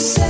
say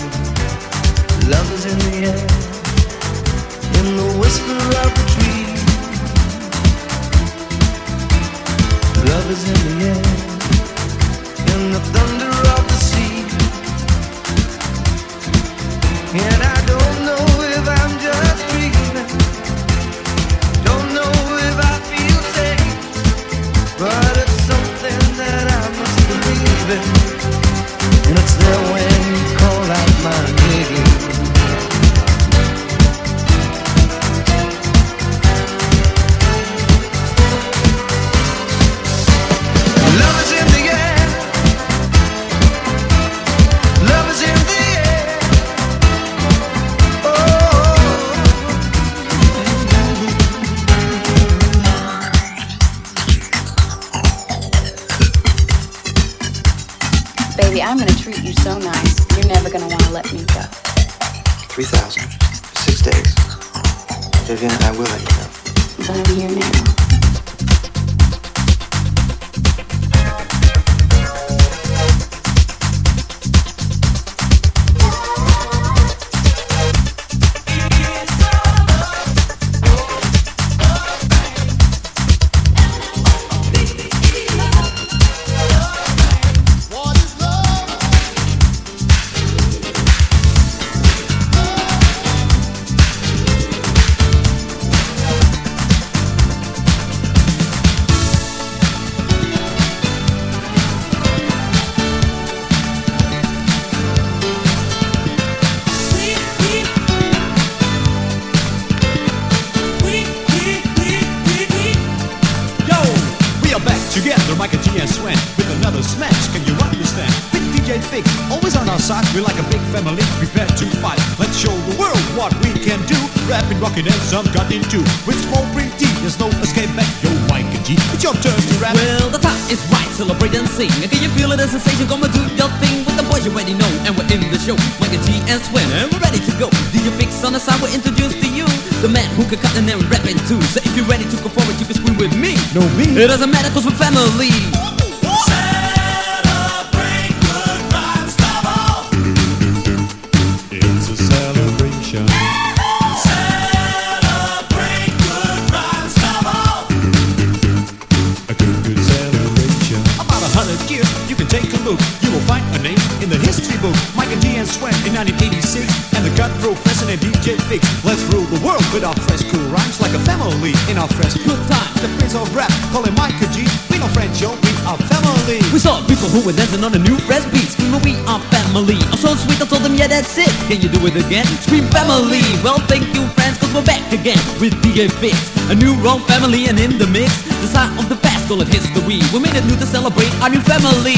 Love is in the air, in the whisper of the. Love is in the air, in the thunder of the sea. And I Rocking, and some got into. With small print T, there's no escape back. Yo, Micah G, it's your turn to rap. Well, the time is right, celebrate and sing. Can you feel it, a sensation? Come and do your thing with the boys you already know. And we're in the show, Micah G and Swen, and we're ready to go. DJ Fix on the side, we're introduced to you. The man who can cut and then rap it too. So if you're ready to go forward, you can scream with me. No me. It doesn't matter cause we're family. 1986, and the cut professor and DJ Fix. Let's rule the world with our fresh, cool rhymes like a family in our fresh good time. The prince of rap, call him Mike G. We no French, yo, we are family. We saw people who were dancing on a new fresh beat Screaming we are family I'm so sweet I told them yeah that's it Can you do it again? Scream family Well thank you friends cause we're back again With DJ Fix A new wrong family and in the mix The sign of the past call it history We made it new to celebrate our new family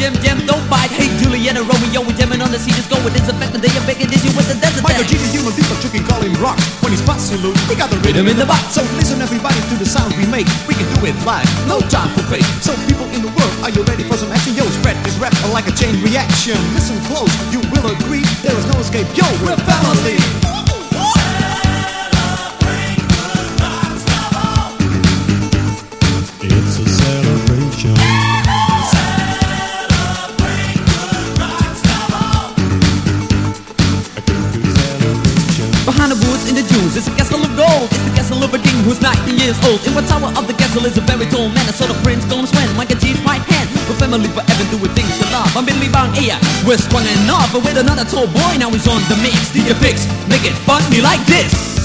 jam, jam, don't bite. Hey Juliet and Romeo, we jamming on the sea, just go with this effect and they are begging this you with the desert Michael. G, the human people chicken call him rock. When he's passing loose, he got the rhythm in the box. So listen everybody to the sound we make. We can do it live, no time for fake. So people in the world, are you ready for some action? Yo, spread this rap like a chain reaction. Listen close, you will agree. There is no escape. Yo, we're family. Years old. In one tower of the castle is a very tall man. I saw the prince gonna swim. Michael G's right hand. With family forever doing things you love. I'm Billy Bang here. We're strong enough. But with another tall boy, now he's on the mix. DJ Fix, make it funny like this.